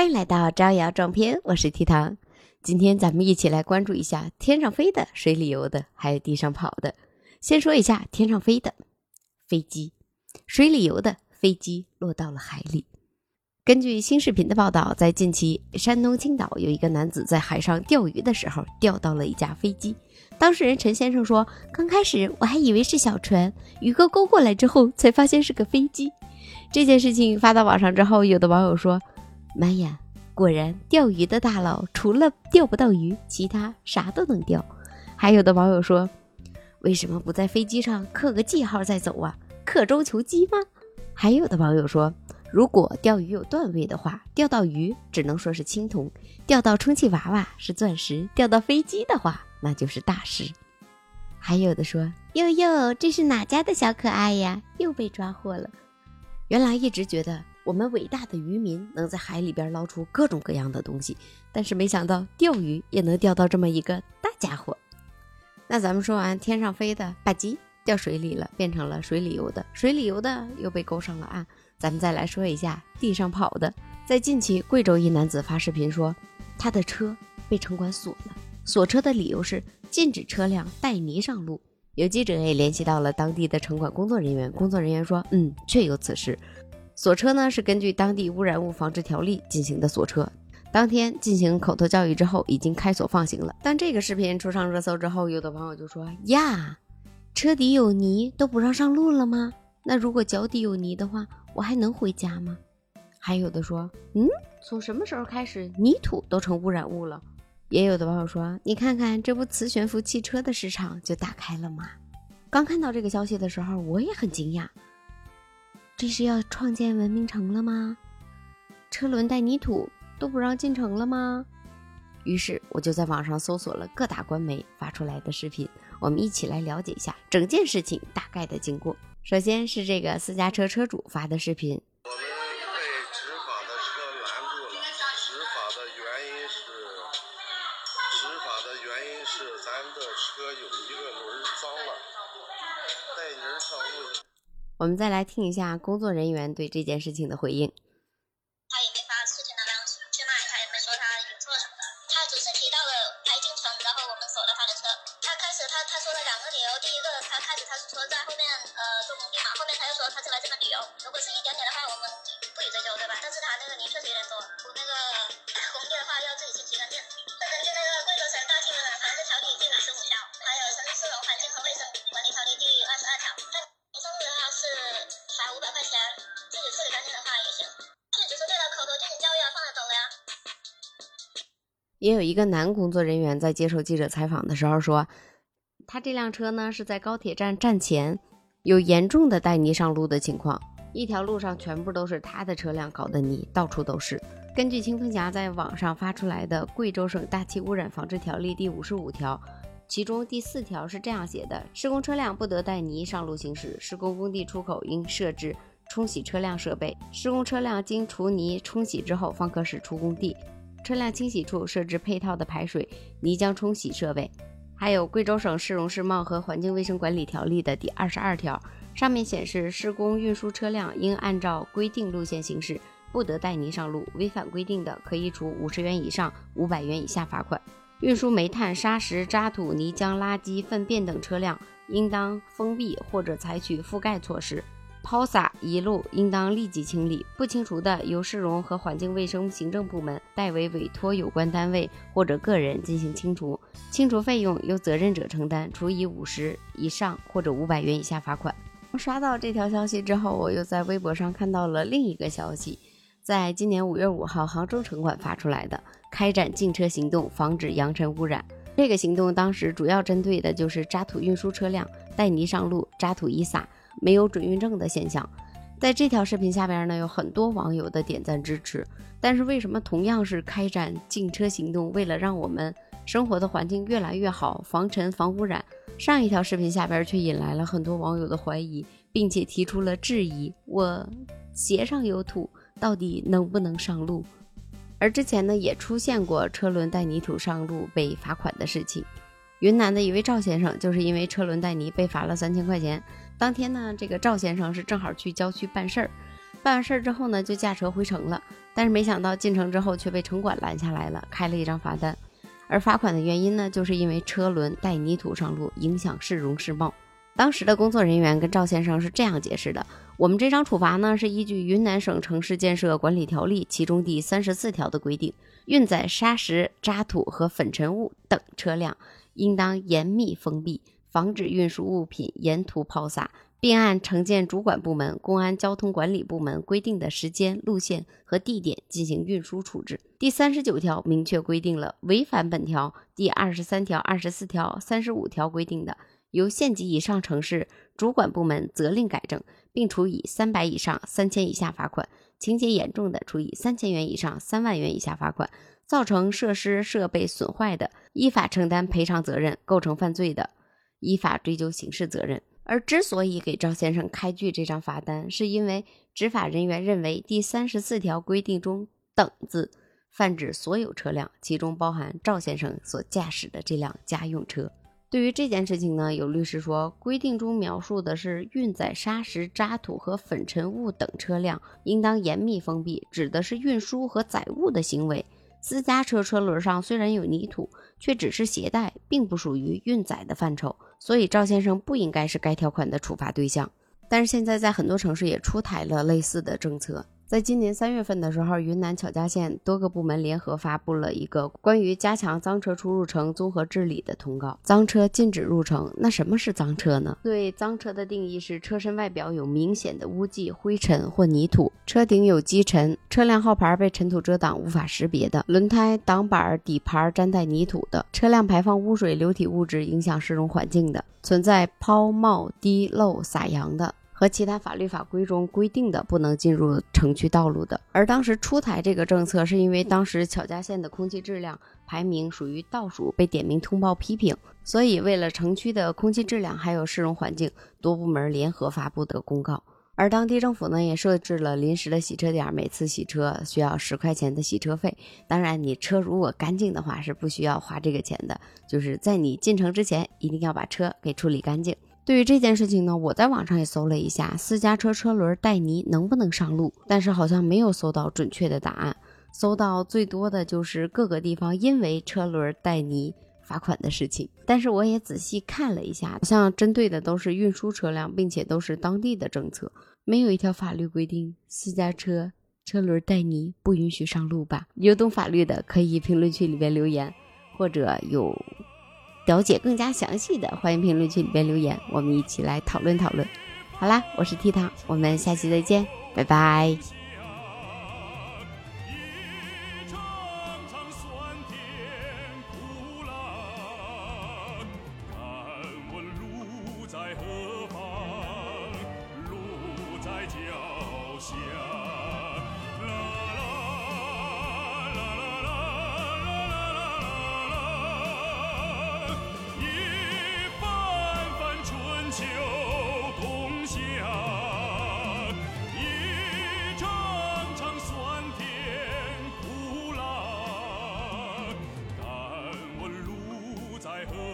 欢迎来到招摇撞骗，我是 T 糖。今天咱们一起来关注一下天上飞的、水里游的，还有地上跑的。先说一下天上飞的飞机，水里游的飞机落到了海里。根据新视频的报道，在近期，山东青岛有一个男子在海上钓鱼的时候钓到了一架飞机。当事人陈先生说：“刚开始我还以为是小船，鱼哥勾过来之后才发现是个飞机。”这件事情发到网上之后，有的网友说：“妈呀，果然钓鱼的大佬除了钓不到鱼，其他啥都能钓。”还有的网友说：“为什么不在飞机上刻个记号再走啊？刻舟求击吗？”还有的网友说。如果钓鱼有段位的话，钓到鱼只能说是青铜，钓到充气娃娃是钻石，钓到飞机的话那就是大师。还有的说：“哟哟，这是哪家的小可爱呀？又被抓获了。”原来一直觉得我们伟大的渔民能在海里边捞出各种各样的东西，但是没想到钓鱼也能钓到这么一个大家伙。那咱们说完天上飞的，吧唧掉水里了，变成了水里游的，水里游的又被勾上了岸。咱们再来说一下地上跑的。在近期，贵州一男子发视频说，他的车被城管锁了，锁车的理由是禁止车辆带泥上路。有记者也联系到了当地的城管工作人员，工作人员说，嗯，确有此事。锁车呢是根据当地污染物防治条例进行的锁车，当天进行口头教育之后，已经开锁放行了。但这个视频出上热搜之后，有的网友就说呀，车底有泥都不让上路了吗？那如果脚底有泥的话？我还能回家吗？还有的说，嗯，从什么时候开始泥土都成污染物了？也有的网友说，你看看，这不磁悬浮汽车的市场就打开了吗？刚看到这个消息的时候，我也很惊讶，这是要创建文明城了吗？车轮带泥土都不让进城了吗？于是我就在网上搜索了各大官媒发出来的视频，我们一起来了解一下整件事情大概的经过。首先是这个私家车车主发的视频。我们再来听一下工作人员对这件事情的回应。他也没发事情的当时去卖，他也没说他做什么的，他只是提到了来京城，然后我们锁了他的车。他开始他他说了两个理由，第一个他开始他是说在后面呃做工地嘛，后面他又说他是来这边旅游。如果是一点点的话，我们不予追究，对吧？但是他那个泥确实有点多。也有一个男工作人员在接受记者采访的时候说，他这辆车呢是在高铁站站前有严重的带泥上路的情况，一条路上全部都是他的车辆搞的泥，到处都是。根据清风峡在网上发出来的《贵州省大气污染防治条例》第五十五条，其中第四条是这样写的：施工车辆不得带泥上路行驶，施工工地出口应设置冲洗车辆设备，施工车辆经除泥冲洗之后方可驶出工地。车辆清洗处设置配套的排水泥浆冲洗设备，还有贵州省市容市貌和环境卫生管理条例的第二十二条，上面显示施工运输车辆应按照规定路线行驶，不得带泥上路，违反规定的可以处五十元以上五百元以下罚款。运输煤炭、砂石、渣土、泥浆、垃圾、粪便等车辆，应当封闭或者采取覆盖措施。抛洒遗漏应当立即清理，不清除的，由市容和环境卫生行政部门代为委托有关单位或者个人进行清除，清除费用由责任者承担，处以五十以上或者五百元以下罚款。刷到这条消息之后，我又在微博上看到了另一个消息，在今年五月五号，杭州城管发出来的开展禁车行动，防止扬尘污染。这个行动当时主要针对的就是渣土运输车辆带泥上路，渣土一撒。没有准运证的现象，在这条视频下边呢，有很多网友的点赞支持。但是为什么同样是开展禁车行动，为了让我们生活的环境越来越好，防尘防污染，上一条视频下边却引来了很多网友的怀疑，并且提出了质疑：我鞋上有土，到底能不能上路？而之前呢，也出现过车轮带泥土上路被罚款的事情。云南的一位赵先生就是因为车轮带泥被罚了三千块钱。当天呢，这个赵先生是正好去郊区办事儿，办完事儿之后呢，就驾车回城了。但是没想到进城之后却被城管拦下来了，开了一张罚单。而罚款的原因呢，就是因为车轮带泥土上路，影响市容市貌。当时的工作人员跟赵先生是这样解释的：我们这张处罚呢，是依据《云南省城市建设管理条例》其中第三十四条的规定，运载沙石、渣土和粉尘物等车辆，应当严密封闭，防止运输物品沿途抛洒。并按城建主管部门、公安交通管理部门规定的时间、路线和地点进行运输处置。第三十九条明确规定了，违反本条第二十三条、二十四条、三十五条规定的，由县级以上城市主管部门责令改正，并处以三百以上三千以下罚款；情节严重的，处以三千元以上三万元以下罚款；造成设施设备损坏的，依法承担赔偿责任；构成犯罪的，依法追究刑事责任。而之所以给赵先生开具这张罚单，是因为执法人员认为第三十四条规定中“等”字泛指所有车辆，其中包含赵先生所驾驶的这辆家用车。对于这件事情呢，有律师说，规定中描述的是运载沙石、渣土和粉尘物等车辆，应当严密封闭，指的是运输和载物的行为。私家车车轮上虽然有泥土，却只是携带，并不属于运载的范畴，所以赵先生不应该是该条款的处罚对象。但是现在在很多城市也出台了类似的政策。在今年三月份的时候，云南巧家县多个部门联合发布了一个关于加强赃车出入城综合治理的通告。赃车禁止入城，那什么是赃车呢？对赃车的定义是车身外表有明显的污迹、灰尘或泥土，车顶有积尘，车辆号牌被尘土遮挡无法识别的，轮胎、挡板、底盘沾带泥土的，车辆排放污水、流体物质影响市容环境的，存在抛冒滴漏洒扬的。和其他法律法规中规定的不能进入城区道路的，而当时出台这个政策，是因为当时巧家县的空气质量排名属于倒数，被点名通报批评，所以为了城区的空气质量还有市容环境，多部门联合发布的公告。而当地政府呢，也设置了临时的洗车点，每次洗车需要十块钱的洗车费。当然，你车如果干净的话，是不需要花这个钱的。就是在你进城之前，一定要把车给处理干净。对于这件事情呢，我在网上也搜了一下，私家车车轮带泥能不能上路，但是好像没有搜到准确的答案。搜到最多的就是各个地方因为车轮带泥罚款的事情。但是我也仔细看了一下，好像针对的都是运输车辆，并且都是当地的政策，没有一条法律规定私家车车轮带泥不允许上路吧？有懂法律的可以评论区里边留言，或者有。了解更加详细的，欢迎评论区里边留言，我们一起来讨论讨论。好啦，我是 T 糖，我们下期再见，拜拜。my.